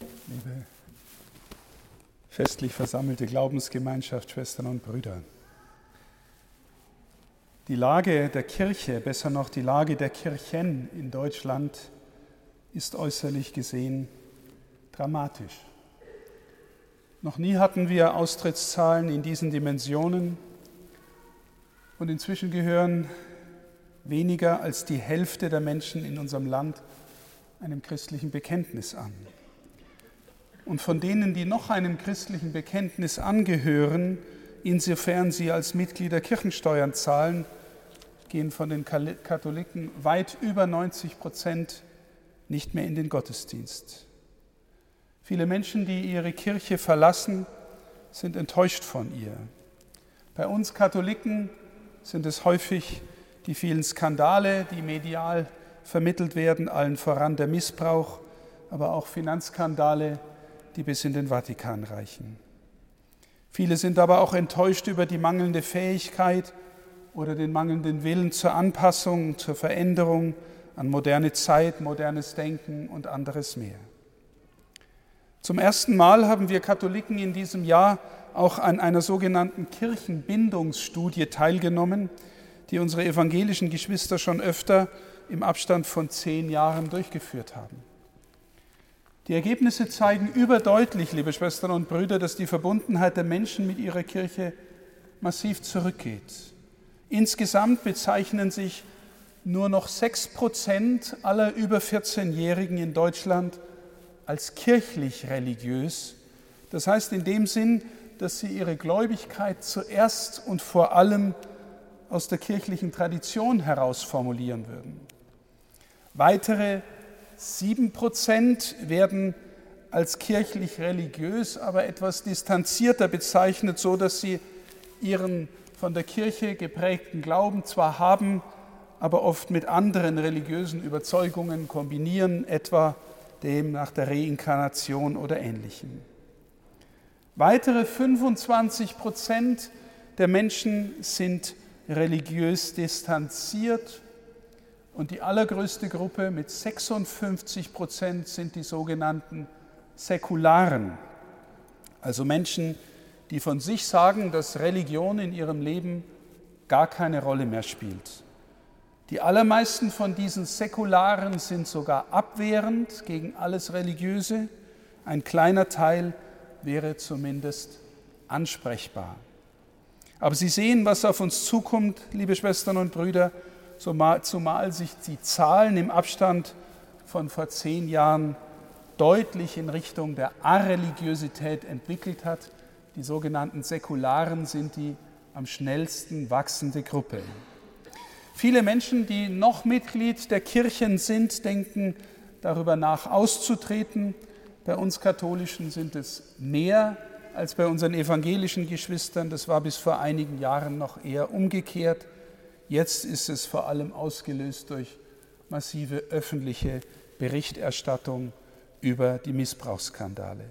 liebe festlich versammelte Glaubensgemeinschaft, Schwestern und Brüder. Die Lage der Kirche, besser noch die Lage der Kirchen in Deutschland, ist äußerlich gesehen dramatisch. Noch nie hatten wir Austrittszahlen in diesen Dimensionen und inzwischen gehören weniger als die Hälfte der Menschen in unserem Land einem christlichen Bekenntnis an. Und von denen, die noch einem christlichen Bekenntnis angehören, insofern sie als Mitglieder Kirchensteuern zahlen, gehen von den Katholiken weit über 90 Prozent nicht mehr in den Gottesdienst. Viele Menschen, die ihre Kirche verlassen, sind enttäuscht von ihr. Bei uns Katholiken sind es häufig die vielen Skandale, die medial vermittelt werden, allen voran der Missbrauch, aber auch Finanzskandale, die bis in den Vatikan reichen. Viele sind aber auch enttäuscht über die mangelnde Fähigkeit oder den mangelnden Willen zur Anpassung, zur Veränderung an moderne Zeit, modernes Denken und anderes mehr. Zum ersten Mal haben wir Katholiken in diesem Jahr auch an einer sogenannten Kirchenbindungsstudie teilgenommen, die unsere evangelischen Geschwister schon öfter im Abstand von zehn Jahren durchgeführt haben. Die Ergebnisse zeigen überdeutlich, liebe Schwestern und Brüder, dass die Verbundenheit der Menschen mit ihrer Kirche massiv zurückgeht. Insgesamt bezeichnen sich nur noch sechs Prozent aller über 14-Jährigen in Deutschland als kirchlich religiös. Das heißt in dem Sinn, dass sie ihre Gläubigkeit zuerst und vor allem aus der kirchlichen Tradition heraus formulieren würden. Weitere sieben Prozent werden als kirchlich religiös, aber etwas distanzierter bezeichnet, so dass sie ihren von der Kirche geprägten Glauben zwar haben, aber oft mit anderen religiösen Überzeugungen kombinieren, etwa dem nach der Reinkarnation oder ähnlichem. Weitere 25 Prozent der Menschen sind religiös distanziert und die allergrößte Gruppe mit 56 Prozent sind die sogenannten Säkularen, also Menschen, die von sich sagen, dass Religion in ihrem Leben gar keine Rolle mehr spielt. Die allermeisten von diesen Säkularen sind sogar abwehrend gegen alles Religiöse. Ein kleiner Teil wäre zumindest ansprechbar. Aber Sie sehen, was auf uns zukommt, liebe Schwestern und Brüder, zumal sich die Zahlen im Abstand von vor zehn Jahren deutlich in Richtung der Areligiosität entwickelt hat. Die sogenannten Säkularen sind die am schnellsten wachsende Gruppe. Viele Menschen, die noch Mitglied der Kirchen sind, denken darüber nach, auszutreten. Bei uns Katholischen sind es mehr als bei unseren evangelischen Geschwistern. Das war bis vor einigen Jahren noch eher umgekehrt. Jetzt ist es vor allem ausgelöst durch massive öffentliche Berichterstattung über die Missbrauchsskandale.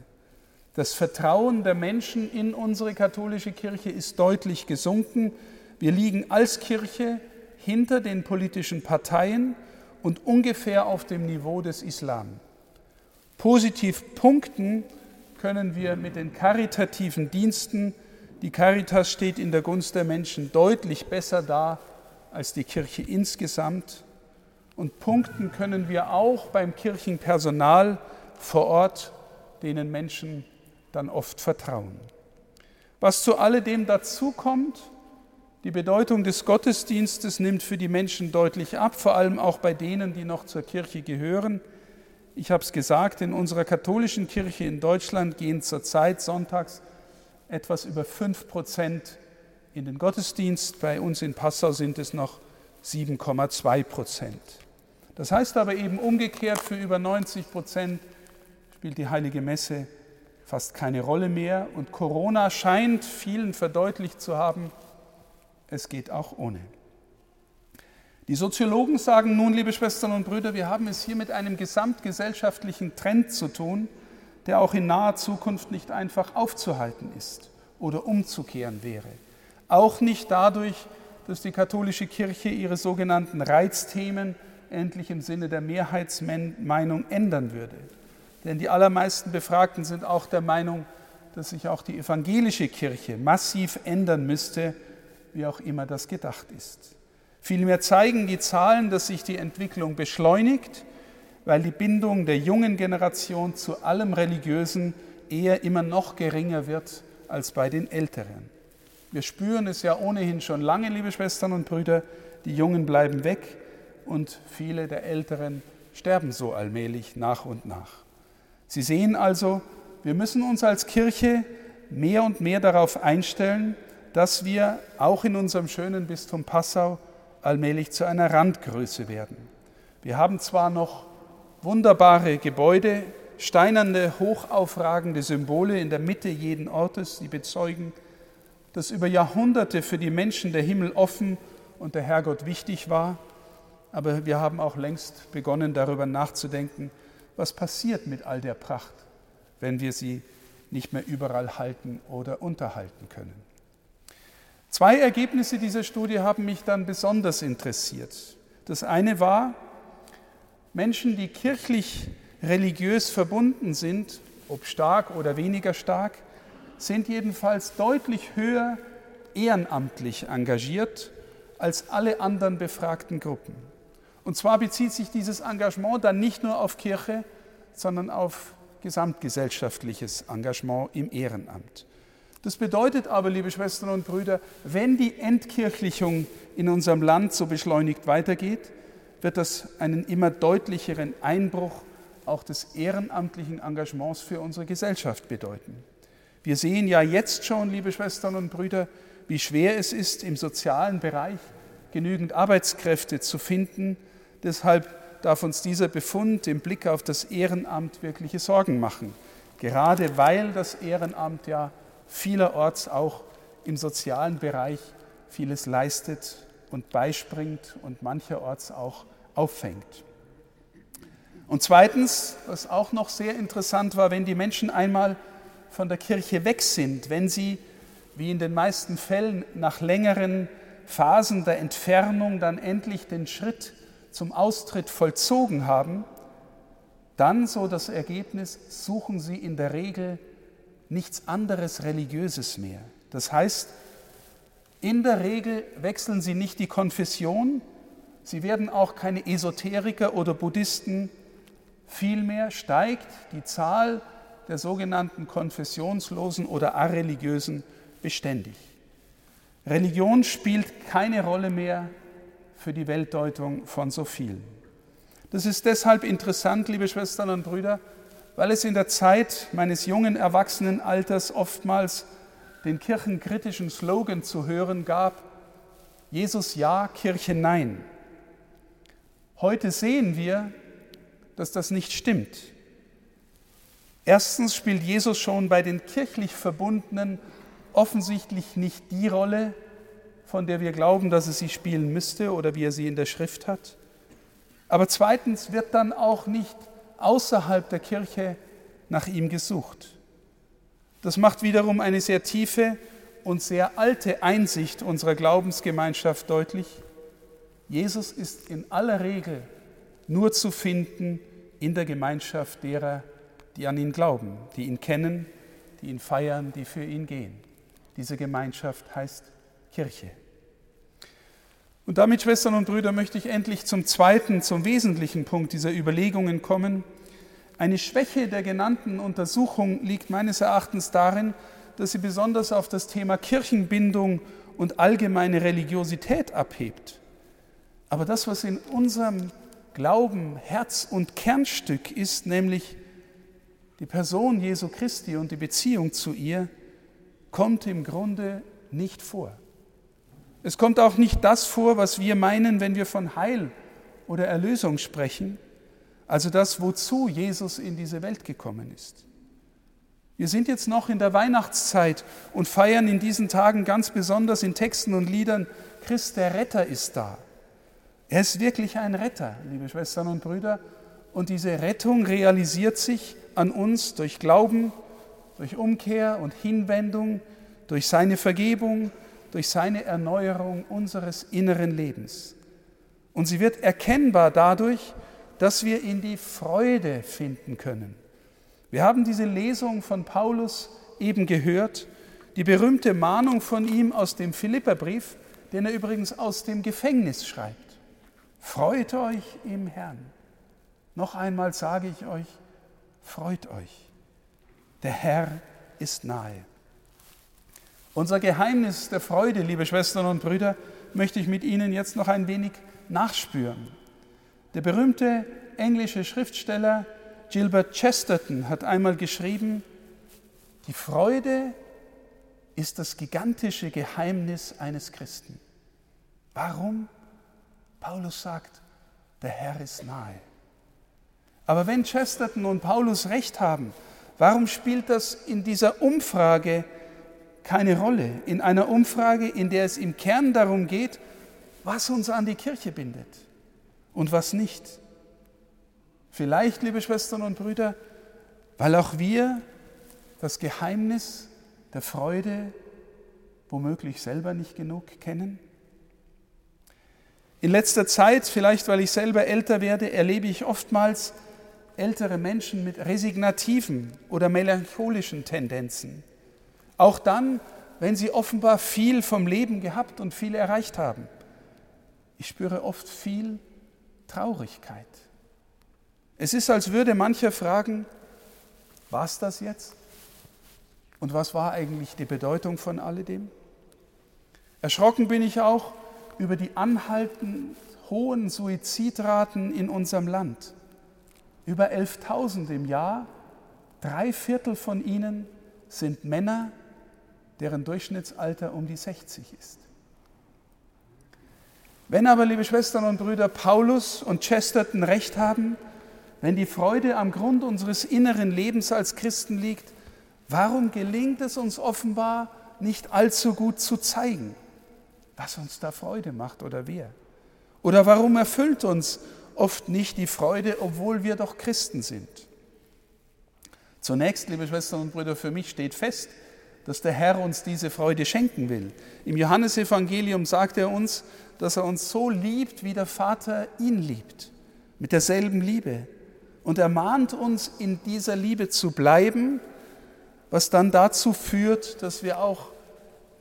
Das Vertrauen der Menschen in unsere katholische Kirche ist deutlich gesunken. Wir liegen als Kirche hinter den politischen Parteien und ungefähr auf dem Niveau des Islam. Positiv punkten können wir mit den karitativen Diensten. Die Caritas steht in der Gunst der Menschen deutlich besser da als die Kirche insgesamt. Und punkten können wir auch beim Kirchenpersonal vor Ort, denen Menschen dann oft vertrauen. Was zu alledem dazu kommt, die Bedeutung des Gottesdienstes nimmt für die Menschen deutlich ab, vor allem auch bei denen, die noch zur Kirche gehören. Ich habe es gesagt, in unserer katholischen Kirche in Deutschland gehen zurzeit sonntags etwas über 5 Prozent in den Gottesdienst. Bei uns in Passau sind es noch 7,2 Prozent. Das heißt aber eben umgekehrt, für über 90 Prozent spielt die heilige Messe fast keine Rolle mehr. Und Corona scheint vielen verdeutlicht zu haben, es geht auch ohne. Die Soziologen sagen nun, liebe Schwestern und Brüder, wir haben es hier mit einem gesamtgesellschaftlichen Trend zu tun, der auch in naher Zukunft nicht einfach aufzuhalten ist oder umzukehren wäre. Auch nicht dadurch, dass die katholische Kirche ihre sogenannten Reizthemen endlich im Sinne der Mehrheitsmeinung ändern würde, Denn die allermeisten Befragten sind auch der Meinung, dass sich auch die evangelische Kirche massiv ändern müsste, wie auch immer das gedacht ist. Vielmehr zeigen die Zahlen, dass sich die Entwicklung beschleunigt, weil die Bindung der jungen Generation zu allem Religiösen eher immer noch geringer wird als bei den Älteren. Wir spüren es ja ohnehin schon lange, liebe Schwestern und Brüder, die Jungen bleiben weg und viele der Älteren sterben so allmählich nach und nach. Sie sehen also, wir müssen uns als Kirche mehr und mehr darauf einstellen, dass wir auch in unserem schönen Bistum Passau allmählich zu einer Randgröße werden. Wir haben zwar noch wunderbare Gebäude, steinerne, hochaufragende Symbole in der Mitte jeden Ortes, die bezeugen, dass über Jahrhunderte für die Menschen der Himmel offen und der Herrgott wichtig war. Aber wir haben auch längst begonnen darüber nachzudenken, was passiert mit all der Pracht, wenn wir sie nicht mehr überall halten oder unterhalten können. Zwei Ergebnisse dieser Studie haben mich dann besonders interessiert. Das eine war, Menschen, die kirchlich religiös verbunden sind, ob stark oder weniger stark, sind jedenfalls deutlich höher ehrenamtlich engagiert als alle anderen befragten Gruppen. Und zwar bezieht sich dieses Engagement dann nicht nur auf Kirche, sondern auf gesamtgesellschaftliches Engagement im Ehrenamt. Das bedeutet aber, liebe Schwestern und Brüder, wenn die Entkirchlichung in unserem Land so beschleunigt weitergeht, wird das einen immer deutlicheren Einbruch auch des ehrenamtlichen Engagements für unsere Gesellschaft bedeuten. Wir sehen ja jetzt schon, liebe Schwestern und Brüder, wie schwer es ist, im sozialen Bereich genügend Arbeitskräfte zu finden. Deshalb darf uns dieser Befund im Blick auf das Ehrenamt wirkliche Sorgen machen, gerade weil das Ehrenamt ja vielerorts auch im sozialen Bereich vieles leistet und beispringt und mancherorts auch auffängt. Und zweitens, was auch noch sehr interessant war, wenn die Menschen einmal von der Kirche weg sind, wenn sie, wie in den meisten Fällen, nach längeren Phasen der Entfernung dann endlich den Schritt zum Austritt vollzogen haben, dann so das Ergebnis, suchen sie in der Regel nichts anderes Religiöses mehr. Das heißt, in der Regel wechseln sie nicht die Konfession, sie werden auch keine Esoteriker oder Buddhisten, vielmehr steigt die Zahl der sogenannten konfessionslosen oder areligiösen beständig. Religion spielt keine Rolle mehr für die Weltdeutung von so vielen. Das ist deshalb interessant, liebe Schwestern und Brüder, weil es in der Zeit meines jungen Erwachsenenalters oftmals den kirchenkritischen Slogan zu hören gab, Jesus ja, Kirche nein. Heute sehen wir, dass das nicht stimmt. Erstens spielt Jesus schon bei den kirchlich Verbundenen offensichtlich nicht die Rolle, von der wir glauben, dass er sie spielen müsste oder wie er sie in der Schrift hat. Aber zweitens wird dann auch nicht außerhalb der Kirche nach ihm gesucht. Das macht wiederum eine sehr tiefe und sehr alte Einsicht unserer Glaubensgemeinschaft deutlich. Jesus ist in aller Regel nur zu finden in der Gemeinschaft derer, die an ihn glauben, die ihn kennen, die ihn feiern, die für ihn gehen. Diese Gemeinschaft heißt Kirche. Und damit, Schwestern und Brüder, möchte ich endlich zum zweiten, zum wesentlichen Punkt dieser Überlegungen kommen. Eine Schwäche der genannten Untersuchung liegt meines Erachtens darin, dass sie besonders auf das Thema Kirchenbindung und allgemeine Religiosität abhebt. Aber das, was in unserem Glauben Herz und Kernstück ist, nämlich die Person Jesu Christi und die Beziehung zu ihr kommt im Grunde nicht vor. Es kommt auch nicht das vor, was wir meinen, wenn wir von Heil oder Erlösung sprechen, also das, wozu Jesus in diese Welt gekommen ist. Wir sind jetzt noch in der Weihnachtszeit und feiern in diesen Tagen ganz besonders in Texten und Liedern, Christ der Retter ist da. Er ist wirklich ein Retter, liebe Schwestern und Brüder, und diese Rettung realisiert sich an uns durch Glauben, durch Umkehr und Hinwendung, durch seine Vergebung, durch seine Erneuerung unseres inneren Lebens. Und sie wird erkennbar dadurch, dass wir in die Freude finden können, Wir haben diese Lesung von Paulus eben gehört, die berühmte Mahnung von ihm aus dem Philipperbrief, den er übrigens aus dem Gefängnis schreibt. Freut euch im Herrn. Noch einmal sage ich euch, freut euch. Der Herr ist nahe. Unser Geheimnis der Freude, liebe Schwestern und Brüder, möchte ich mit Ihnen jetzt noch ein wenig nachspüren. Der berühmte englische Schriftsteller Gilbert Chesterton hat einmal geschrieben, die Freude ist das gigantische Geheimnis eines Christen. Warum? Paulus sagt, der Herr ist nahe. Aber wenn Chesterton und Paulus recht haben, warum spielt das in dieser Umfrage keine Rolle? In einer Umfrage, in der es im Kern darum geht, was uns an die Kirche bindet und was nicht. Vielleicht, liebe Schwestern und Brüder, weil auch wir das Geheimnis der Freude womöglich selber nicht genug kennen? In letzter Zeit, vielleicht weil ich selber älter werde, erlebe ich oftmals ältere Menschen mit resignativen oder melancholischen Tendenzen. Auch dann, wenn sie offenbar viel vom Leben gehabt und viel erreicht haben. Ich spüre oft viel Traurigkeit. Es ist, als würde mancher fragen, war es das jetzt? Und was war eigentlich die Bedeutung von alledem? Erschrocken bin ich auch über die anhaltend hohen Suizidraten in unserem Land. Über 11.000 im Jahr, drei Viertel von ihnen sind Männer, deren Durchschnittsalter um die 60 ist. Wenn aber, liebe Schwestern und Brüder, Paulus und Chesterton recht haben, wenn die Freude am Grund unseres inneren Lebens als Christen liegt, warum gelingt es uns offenbar nicht allzu gut zu zeigen, was uns da Freude macht oder wer? Oder warum erfüllt uns oft nicht die Freude, obwohl wir doch Christen sind? Zunächst, liebe Schwestern und Brüder, für mich steht fest, dass der Herr uns diese Freude schenken will. Im Johannesevangelium sagt er uns, dass er uns so liebt, wie der Vater ihn liebt, mit derselben Liebe und ermahnt uns, in dieser Liebe zu bleiben, was dann dazu führt, dass wir auch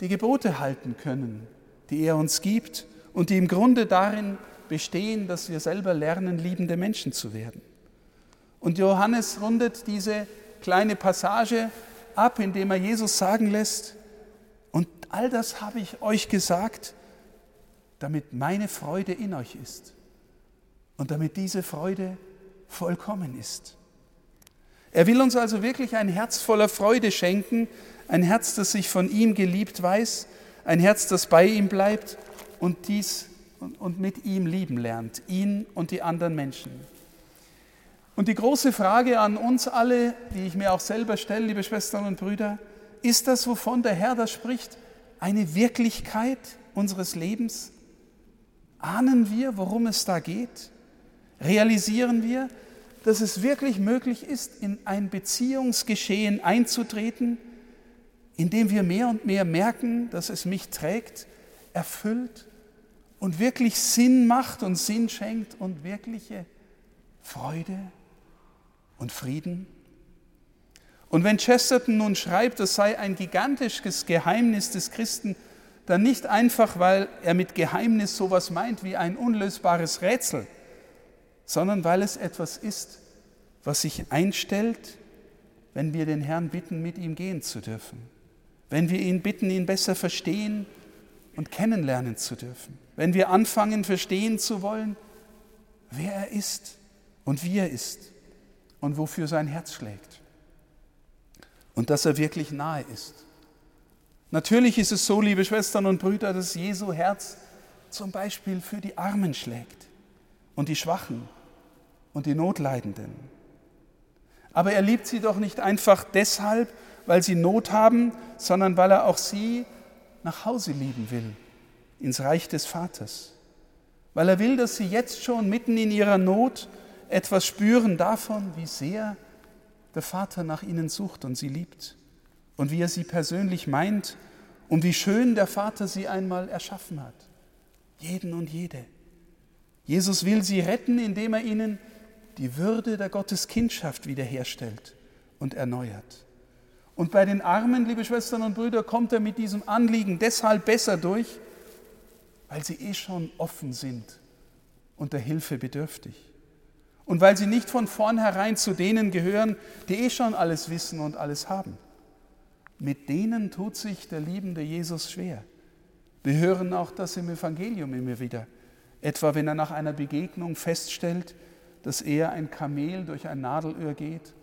die Gebote halten können, die er uns gibt und die im Grunde darin bestehen, dass wir selber lernen, liebende Menschen zu werden. Und Johannes rundet diese kleine Passage ab, indem er Jesus sagen lässt, und all das habe ich euch gesagt, damit meine Freude in euch ist und damit diese Freude vollkommen ist. Er will uns also wirklich ein Herz voller Freude schenken, ein Herz, das sich von ihm geliebt weiß, ein Herz, das bei ihm bleibt und dies und mit ihm lieben lernt, ihn und die anderen Menschen. Und die große Frage an uns alle, die ich mir auch selber stelle, liebe Schwestern und Brüder, ist das, wovon der Herr da spricht, eine Wirklichkeit unseres Lebens? Ahnen wir, worum es da geht? realisieren wir, dass es wirklich möglich ist, in ein Beziehungsgeschehen einzutreten, in dem wir mehr und mehr merken, dass es mich trägt, erfüllt und wirklich Sinn macht und Sinn schenkt und wirkliche Freude und Frieden. Und wenn Chesterton nun schreibt, das sei ein gigantisches Geheimnis des Christen, dann nicht einfach, weil er mit Geheimnis sowas meint wie ein unlösbares Rätsel, sondern weil es etwas ist, was sich einstellt, wenn wir den Herrn bitten, mit ihm gehen zu dürfen, wenn wir ihn bitten, ihn besser verstehen und kennenlernen zu dürfen, wenn wir anfangen, verstehen zu wollen, wer er ist und wie er ist und wofür sein Herz schlägt und dass er wirklich nahe ist. Natürlich ist es so, liebe Schwestern und Brüder, dass Jesu Herz zum Beispiel für die Armen schlägt und die Schwachen und die Notleidenden. Aber er liebt sie doch nicht einfach deshalb, weil sie Not haben, sondern weil er auch sie nach Hause lieben will, ins Reich des Vaters. Weil er will, dass sie jetzt schon mitten in ihrer Not etwas spüren davon, wie sehr der Vater nach ihnen sucht und sie liebt und wie er sie persönlich meint und wie schön der Vater sie einmal erschaffen hat. Jeden und jede. Jesus will sie retten, indem er ihnen die Würde der Gotteskindschaft wiederherstellt und erneuert. Und bei den Armen, liebe Schwestern und Brüder, kommt er mit diesem Anliegen deshalb besser durch, weil sie eh schon offen sind und der Hilfe bedürftig. Und weil sie nicht von vornherein zu denen gehören, die eh schon alles wissen und alles haben. Mit denen tut sich der liebende Jesus schwer. Wir hören auch das im Evangelium immer wieder. Etwa wenn er nach einer Begegnung feststellt, dass er ein Kamel durch ein Nadelöhr geht,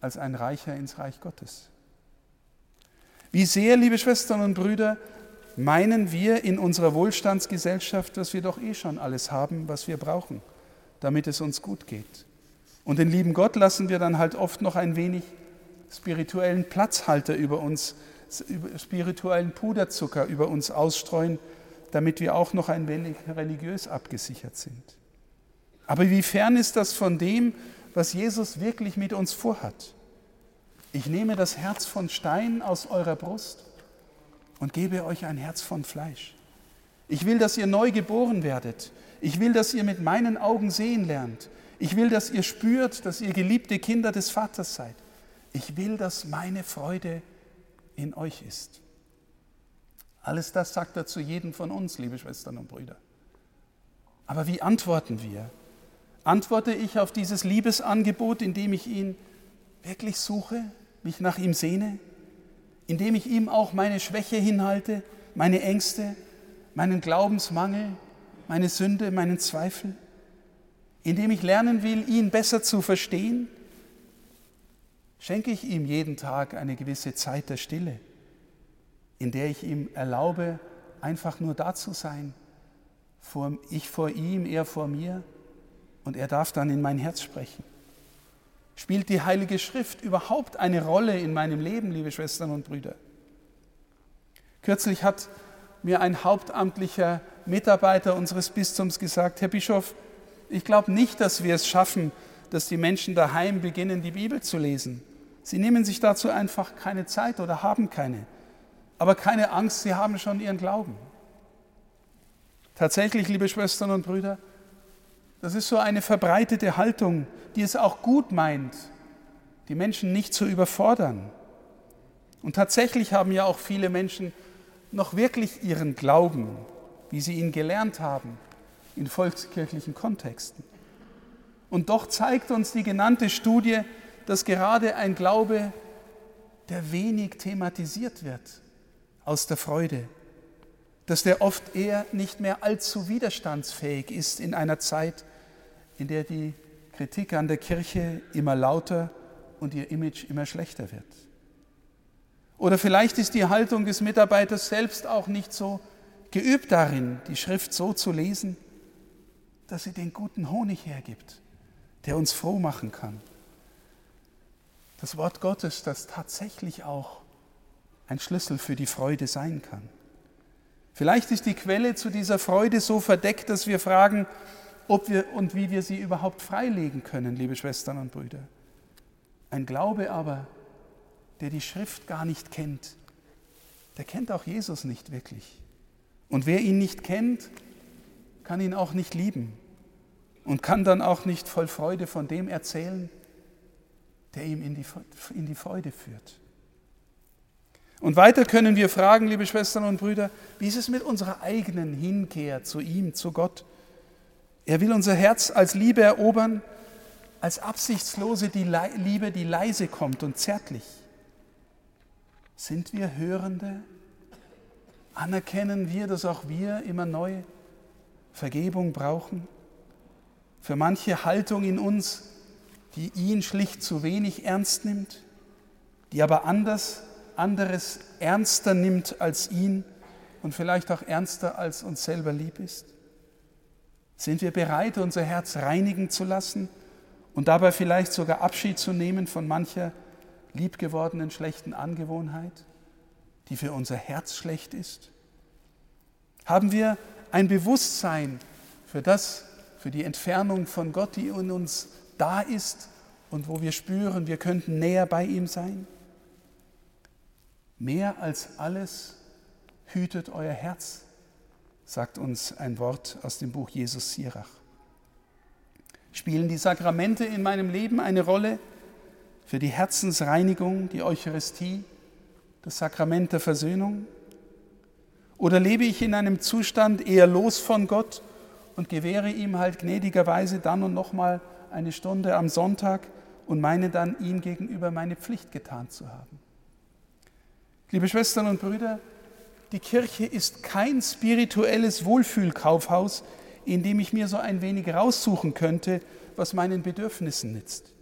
als ein Reicher ins Reich Gottes. Wie sehr, liebe Schwestern und Brüder, meinen wir in unserer Wohlstandsgesellschaft, dass wir doch eh schon alles haben, was wir brauchen, damit es uns gut geht. Und den lieben Gott lassen wir dann halt oft noch ein wenig spirituellen Platzhalter über uns, spirituellen Puderzucker über uns ausstreuen, damit wir auch noch ein wenig religiös abgesichert sind. Aber wie fern ist das von dem, was Jesus wirklich mit uns vorhat? Ich nehme das Herz von Stein aus eurer Brust und gebe euch ein Herz von Fleisch. Ich will, dass ihr neu geboren werdet. Ich will, dass ihr mit meinen Augen sehen lernt. Ich will, dass ihr spürt, dass ihr geliebte Kinder des Vaters seid. Ich will, dass meine Freude in euch ist. Alles das sagt er zu jedem von uns, liebe Schwestern und Brüder. Aber wie antworten wir? Antworte ich auf dieses Liebesangebot, indem ich ihn wirklich suche, mich nach ihm sehne, indem ich ihm auch meine Schwäche hinhalte, meine Ängste, meinen Glaubensmangel, meine Sünde, meinen Zweifel, indem ich lernen will, ihn besser zu verstehen, schenke ich ihm jeden Tag eine gewisse Zeit der Stille, in der ich ihm erlaube, einfach nur da zu sein, ich vor ihm, er vor mir, und er darf dann in mein Herz sprechen. Spielt die Heilige Schrift überhaupt eine Rolle in meinem Leben, liebe Schwestern und Brüder? Kürzlich hat mir ein hauptamtlicher Mitarbeiter unseres Bistums gesagt, Herr Bischof, ich glaube nicht, dass wir es schaffen, dass die Menschen daheim beginnen, die Bibel zu lesen. Sie nehmen sich dazu einfach keine Zeit oder haben keine. Aber keine Angst, sie haben schon ihren Glauben. Tatsächlich, liebe Schwestern und Brüder, das ist so eine verbreitete Haltung, die es auch gut meint, die Menschen nicht zu überfordern. Und tatsächlich haben ja auch viele Menschen noch wirklich ihren Glauben, wie sie ihn gelernt haben, in volkskirchlichen Kontexten. Und doch zeigt uns die genannte Studie, dass gerade ein Glaube, der wenig thematisiert wird, aus der Freude, dass der oft eher nicht mehr allzu widerstandsfähig ist in einer Zeit, in der die Kritik an der Kirche immer lauter und ihr Image immer schlechter wird. Oder vielleicht ist die Haltung des Mitarbeiters selbst auch nicht so geübt darin, die Schrift so zu lesen, dass sie den guten Honig hergibt, der uns froh machen kann. Das Wort Gottes, das tatsächlich auch ein Schlüssel für die Freude sein kann. Vielleicht ist die Quelle zu dieser Freude so verdeckt, dass wir fragen, ob wir und wie wir sie überhaupt freilegen können, liebe Schwestern und Brüder. Ein Glaube aber, der die Schrift gar nicht kennt, der kennt auch Jesus nicht wirklich. Und wer ihn nicht kennt, kann ihn auch nicht lieben und kann dann auch nicht voll Freude von dem erzählen, der ihm in die, in die Freude führt. Und weiter können wir fragen, liebe Schwestern und Brüder, wie ist es mit unserer eigenen Hinkehr zu ihm, zu Gott? Er will unser Herz als Liebe erobern, als absichtslose Liebe, die leise kommt und zärtlich. Sind wir Hörende? Anerkennen wir, dass auch wir immer neu Vergebung brauchen? Für manche Haltung in uns, die ihn schlicht zu wenig ernst nimmt, die aber anders anderes ernster nimmt als ihn und vielleicht auch ernster als uns selber lieb ist? Sind wir bereit, unser Herz reinigen zu lassen und dabei vielleicht sogar Abschied zu nehmen von mancher liebgewordenen schlechten Angewohnheit, die für unser Herz schlecht ist? Haben wir ein Bewusstsein für das, für die Entfernung von Gott, die in uns da ist und wo wir spüren, wir könnten näher bei ihm sein? Mehr als alles hütet euer Herz, sagt uns ein Wort aus dem Buch Jesus Sirach. Spielen die Sakramente in meinem Leben eine Rolle? für die Herzensreinigung, die Eucharistie, das Sakrament der Versöhnung? Oder lebe ich in einem Zustand eher los von Gott und gewähre ihm halt gnädigerweise dann und nochmal eine Stunde am Sonntag und meine dann ihm gegenüber meine Pflicht getan zu haben? Liebe Schwestern und Brüder, die Kirche ist kein spirituelles Wohlfühlkaufhaus, in dem ich mir so ein wenig raussuchen könnte, was meinen Bedürfnissen nützt.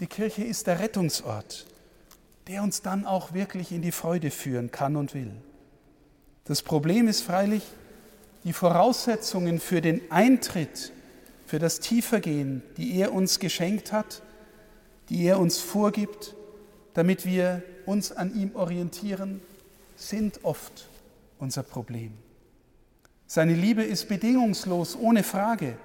Die Kirche ist der Rettungsort, der uns dann auch wirklich in die Freude führen kann und will. Das Problem ist freilich, die Voraussetzungen für den Eintritt, für das Tiefergehen, die er uns geschenkt hat, die er uns vorgibt, damit wir uns an ihm orientieren, sind oft unser Problem. Seine Liebe ist bedingungslos, ohne Frage.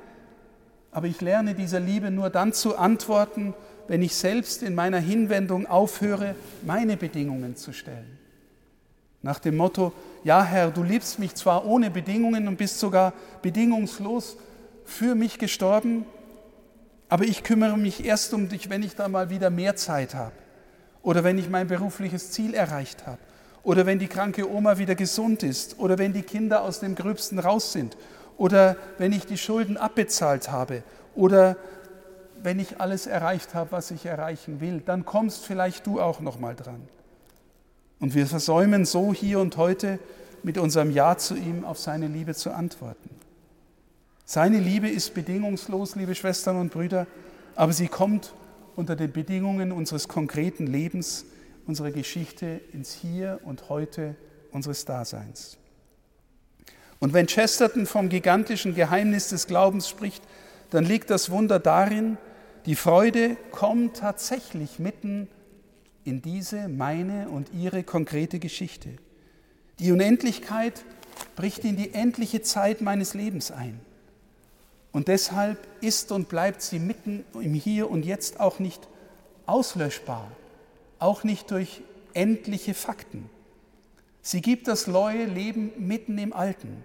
Aber ich lerne dieser Liebe nur dann zu antworten, wenn ich selbst in meiner Hinwendung aufhöre, meine Bedingungen zu stellen. Nach dem Motto, ja Herr, du liebst mich zwar ohne Bedingungen und bist sogar bedingungslos für mich gestorben, aber ich kümmere mich erst um dich, wenn ich da mal wieder mehr Zeit habe oder wenn ich mein berufliches Ziel erreicht habe oder wenn die kranke Oma wieder gesund ist oder wenn die Kinder aus dem Gröbsten raus sind oder wenn ich die Schulden abbezahlt habe oder wenn ich alles erreicht habe, was ich erreichen will, dann kommst vielleicht du auch noch mal dran. Und wir versäumen so hier und heute mit unserem Ja zu ihm auf seine Liebe zu antworten. Seine Liebe ist bedingungslos, liebe Schwestern und Brüder, aber sie kommt unter den Bedingungen unseres konkreten Lebens, unserer Geschichte ins Hier und Heute unseres Daseins. Und wenn Chesterton vom gigantischen Geheimnis des Glaubens spricht, dann liegt das Wunder darin, die Freude kommt tatsächlich mitten in diese, meine und ihre konkrete Geschichte. Die Unendlichkeit bricht in die endliche Zeit meines Lebens ein. Und deshalb ist und bleibt sie mitten im Hier und Jetzt auch nicht auslöschbar, auch nicht durch endliche Fakten. Sie gibt das neue Leben mitten im Alten.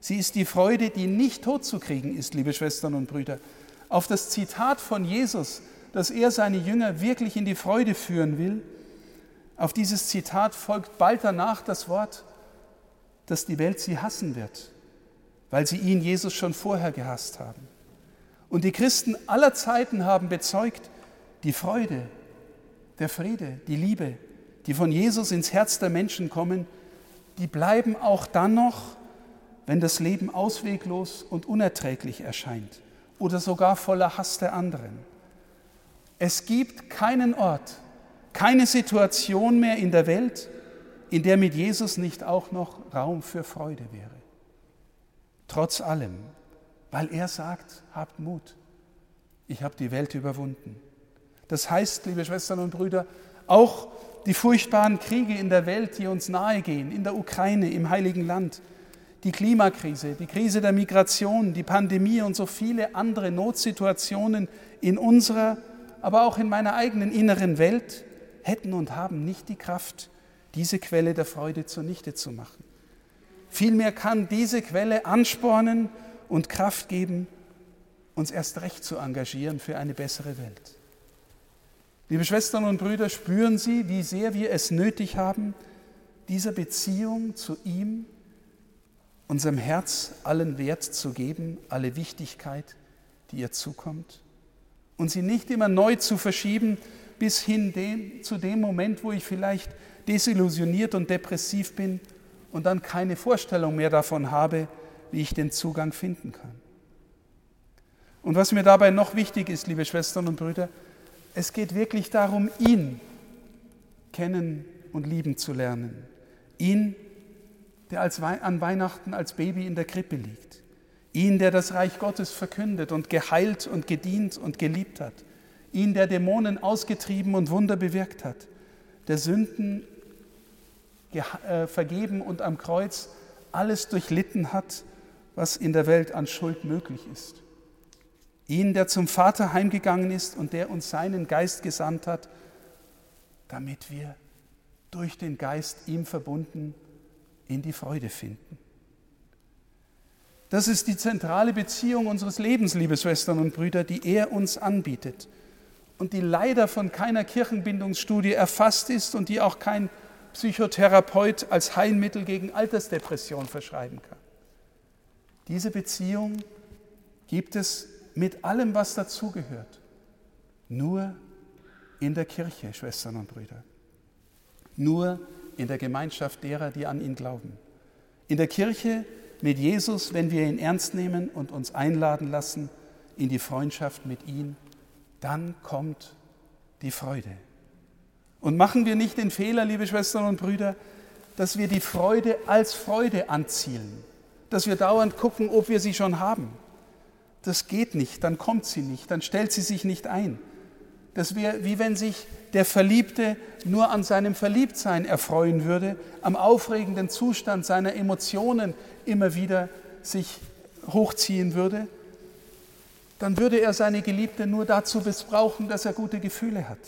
Sie ist die Freude, die nicht totzukriegen ist, liebe Schwestern und Brüder. Auf das Zitat von Jesus, dass er seine Jünger wirklich in die Freude führen will, auf dieses Zitat folgt bald danach das Wort, dass die Welt sie hassen wird weil sie ihn, Jesus, schon vorher gehasst haben. Und die Christen aller Zeiten haben bezeugt, die Freude, der Friede, die Liebe, die von Jesus ins Herz der Menschen kommen, die bleiben auch dann noch, wenn das Leben ausweglos und unerträglich erscheint oder sogar voller Hass der anderen. Es gibt keinen Ort, keine Situation mehr in der Welt, in der mit Jesus nicht auch noch Raum für Freude wäre. Trotz allem, weil er sagt, habt Mut, ich habe die Welt überwunden. Das heißt, liebe Schwestern und Brüder, auch die furchtbaren Kriege in der Welt, die uns nahegehen, in der Ukraine, im Heiligen Land, die Klimakrise, die Krise der Migration, die Pandemie und so viele andere Notsituationen in unserer, aber auch in meiner eigenen inneren Welt hätten und haben nicht die Kraft, diese Quelle der Freude zunichte zu machen. Vielmehr kann diese Quelle anspornen und Kraft geben, uns erst recht zu engagieren für eine bessere Welt. Liebe Schwestern und Brüder, spüren Sie, wie sehr wir es nötig haben, dieser Beziehung zu ihm, unserem Herz allen Wert zu geben, alle Wichtigkeit, die ihr zukommt, und sie nicht immer neu zu verschieben bis hin dem, zu dem Moment, wo ich vielleicht desillusioniert und depressiv bin und dann keine Vorstellung mehr davon habe, wie ich den Zugang finden kann. Und was mir dabei noch wichtig ist, liebe Schwestern und Brüder, es geht wirklich darum, ihn kennen und lieben zu lernen. Ihn, der als an Weihnachten als Baby in der Krippe liegt. Ihn, der das Reich Gottes verkündet und geheilt und gedient und geliebt hat. Ihn, der Dämonen ausgetrieben und Wunder bewirkt hat. Der Sünden äh, vergeben und am Kreuz alles durchlitten hat, was in der Welt an Schuld möglich ist. Ihn, der zum Vater heimgegangen ist und der uns seinen Geist gesandt hat, damit wir durch den Geist ihm verbunden in die Freude finden. Das ist die zentrale Beziehung unseres Lebens, liebe Schwestern und Brüder, die er uns anbietet. und die leider von keiner Kirchenbindungsstudie erfasst ist und die auch kein Psychotherapeut als Heilmittel gegen Altersdepression verschreiben kann. Diese Beziehung gibt es mit allem, was dazugehört, nur in der Kirche, Schwestern und Brüder. Nur in der Gemeinschaft derer, die an ihn glauben. In der Kirche mit Jesus, wenn wir ihn ernst nehmen und uns einladen lassen in die Freundschaft mit ihm, dann kommt die Freude. Und machen wir nicht den Fehler, liebe Schwestern und Brüder, dass wir die Freude als Freude anzielen, dass wir dauernd gucken, ob wir sie schon haben. Das geht nicht, dann kommt sie nicht, dann stellt sie sich nicht ein. Das wäre wie wenn sich der Verliebte nur an seinem Verliebtsein erfreuen würde, am aufregenden Zustand seiner Emotionen immer wieder sich hochziehen würde, dann würde er seine Geliebte nur dazu missbrauchen, dass er gute Gefühle hat.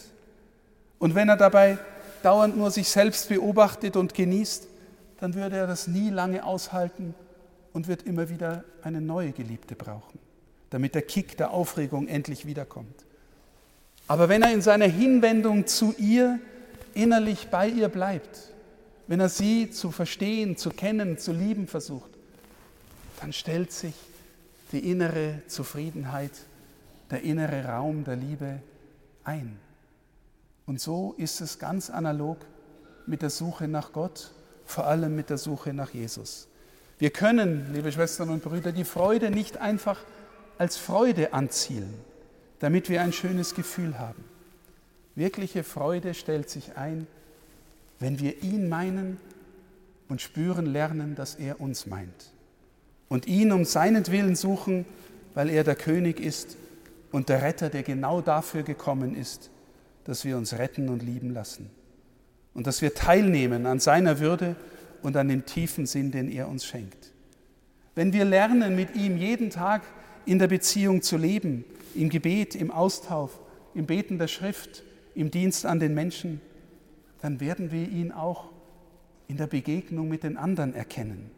Und wenn er dabei dauernd nur sich selbst beobachtet und genießt, dann würde er das nie lange aushalten und wird immer wieder eine neue Geliebte brauchen, damit der Kick der Aufregung endlich wiederkommt. Aber wenn er in seiner Hinwendung zu ihr innerlich bei ihr bleibt, wenn er sie zu verstehen, zu kennen, zu lieben versucht, dann stellt sich die innere Zufriedenheit, der innere Raum der Liebe ein. Und so ist es ganz analog mit der Suche nach Gott, vor allem mit der Suche nach Jesus. Wir können, liebe Schwestern und Brüder, die Freude nicht einfach als Freude anzielen damit wir ein schönes Gefühl haben. Wirkliche Freude stellt sich ein, wenn wir ihn meinen und spüren lernen, dass er uns meint. Und ihn um seinetwillen suchen, weil er der König ist und der Retter, der genau dafür gekommen ist, dass wir uns retten und lieben lassen. Und dass wir teilnehmen an seiner Würde und an dem tiefen Sinn, den er uns schenkt. Wenn wir lernen, mit ihm jeden Tag in der Beziehung zu leben, im Gebet, im Austausch, im Beten der Schrift, im Dienst an den Menschen, dann werden wir ihn auch in der Begegnung mit den anderen erkennen.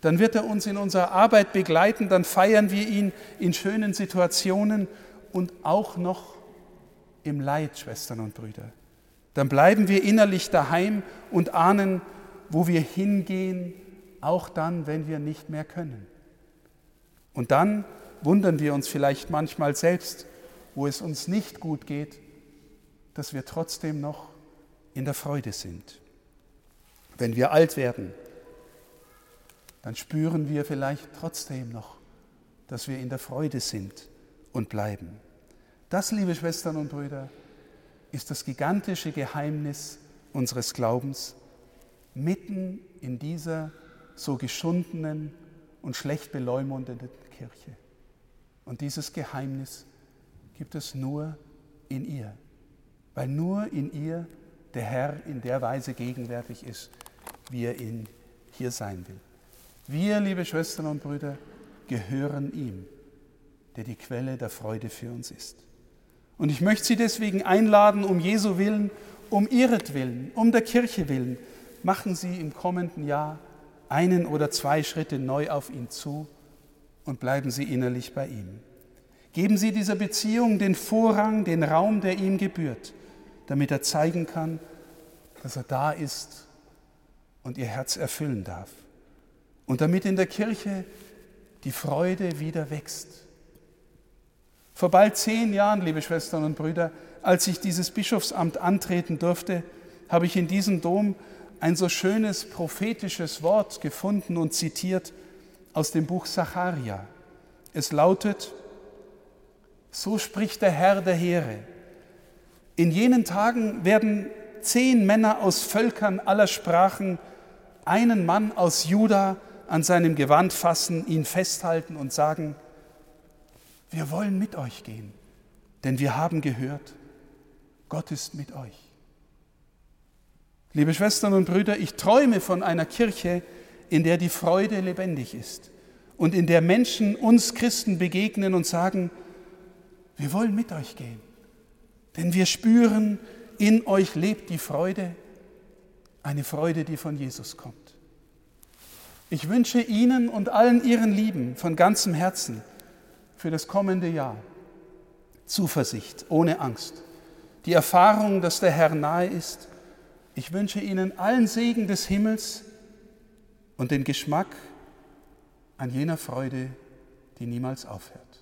Dann wird er uns in unserer Arbeit begleiten, dann feiern wir ihn in schönen Situationen und auch noch im Leid, Schwestern und Brüder. Dann bleiben wir innerlich daheim und ahnen, wo wir hingehen, auch dann, wenn wir nicht mehr können. Und dann wundern wir uns vielleicht manchmal selbst, wo es uns nicht gut geht, dass wir trotzdem noch in der Freude sind. Wenn wir alt werden, dann spüren wir vielleicht trotzdem noch, dass wir in der Freude sind und bleiben. Das, liebe Schwestern und Brüder, ist das gigantische Geheimnis unseres Glaubens mitten in dieser so geschundenen und schlecht beleumundeten Kirche. Und dieses Geheimnis gibt es nur in ihr, weil nur in ihr der Herr in der Weise gegenwärtig ist, wie er in hier sein will. Wir, liebe Schwestern und Brüder, gehören ihm, der die Quelle der Freude für uns ist. Und ich möchte Sie deswegen einladen, um Jesu willen, um ihretwillen, um der Kirche willen, machen Sie im kommenden Jahr einen oder zwei Schritte neu auf ihn zu und bleiben Sie innerlich bei ihm. Geben Sie dieser Beziehung den Vorrang, den Raum, der ihm gebührt, damit er zeigen kann, dass er da ist und Ihr Herz erfüllen darf. Und damit in der Kirche die Freude wieder wächst. Vor bald zehn Jahren, liebe Schwestern und Brüder, als ich dieses Bischofsamt antreten durfte, habe ich in diesem Dom ein so schönes prophetisches Wort gefunden und zitiert, aus dem Buch Sacharia. Es lautet, so spricht der Herr der Heere. In jenen Tagen werden zehn Männer aus Völkern aller Sprachen einen Mann aus Juda an seinem Gewand fassen, ihn festhalten und sagen, wir wollen mit euch gehen, denn wir haben gehört, Gott ist mit euch. Liebe Schwestern und Brüder, ich träume von einer Kirche, in der die Freude lebendig ist und in der Menschen uns Christen begegnen und sagen, wir wollen mit euch gehen, denn wir spüren, in euch lebt die Freude, eine Freude, die von Jesus kommt. Ich wünsche Ihnen und allen Ihren Lieben von ganzem Herzen für das kommende Jahr Zuversicht, ohne Angst. Die Erfahrung, dass der Herr nahe ist. Ich wünsche Ihnen allen Segen des Himmels und den Geschmack an jener Freude, die niemals aufhört.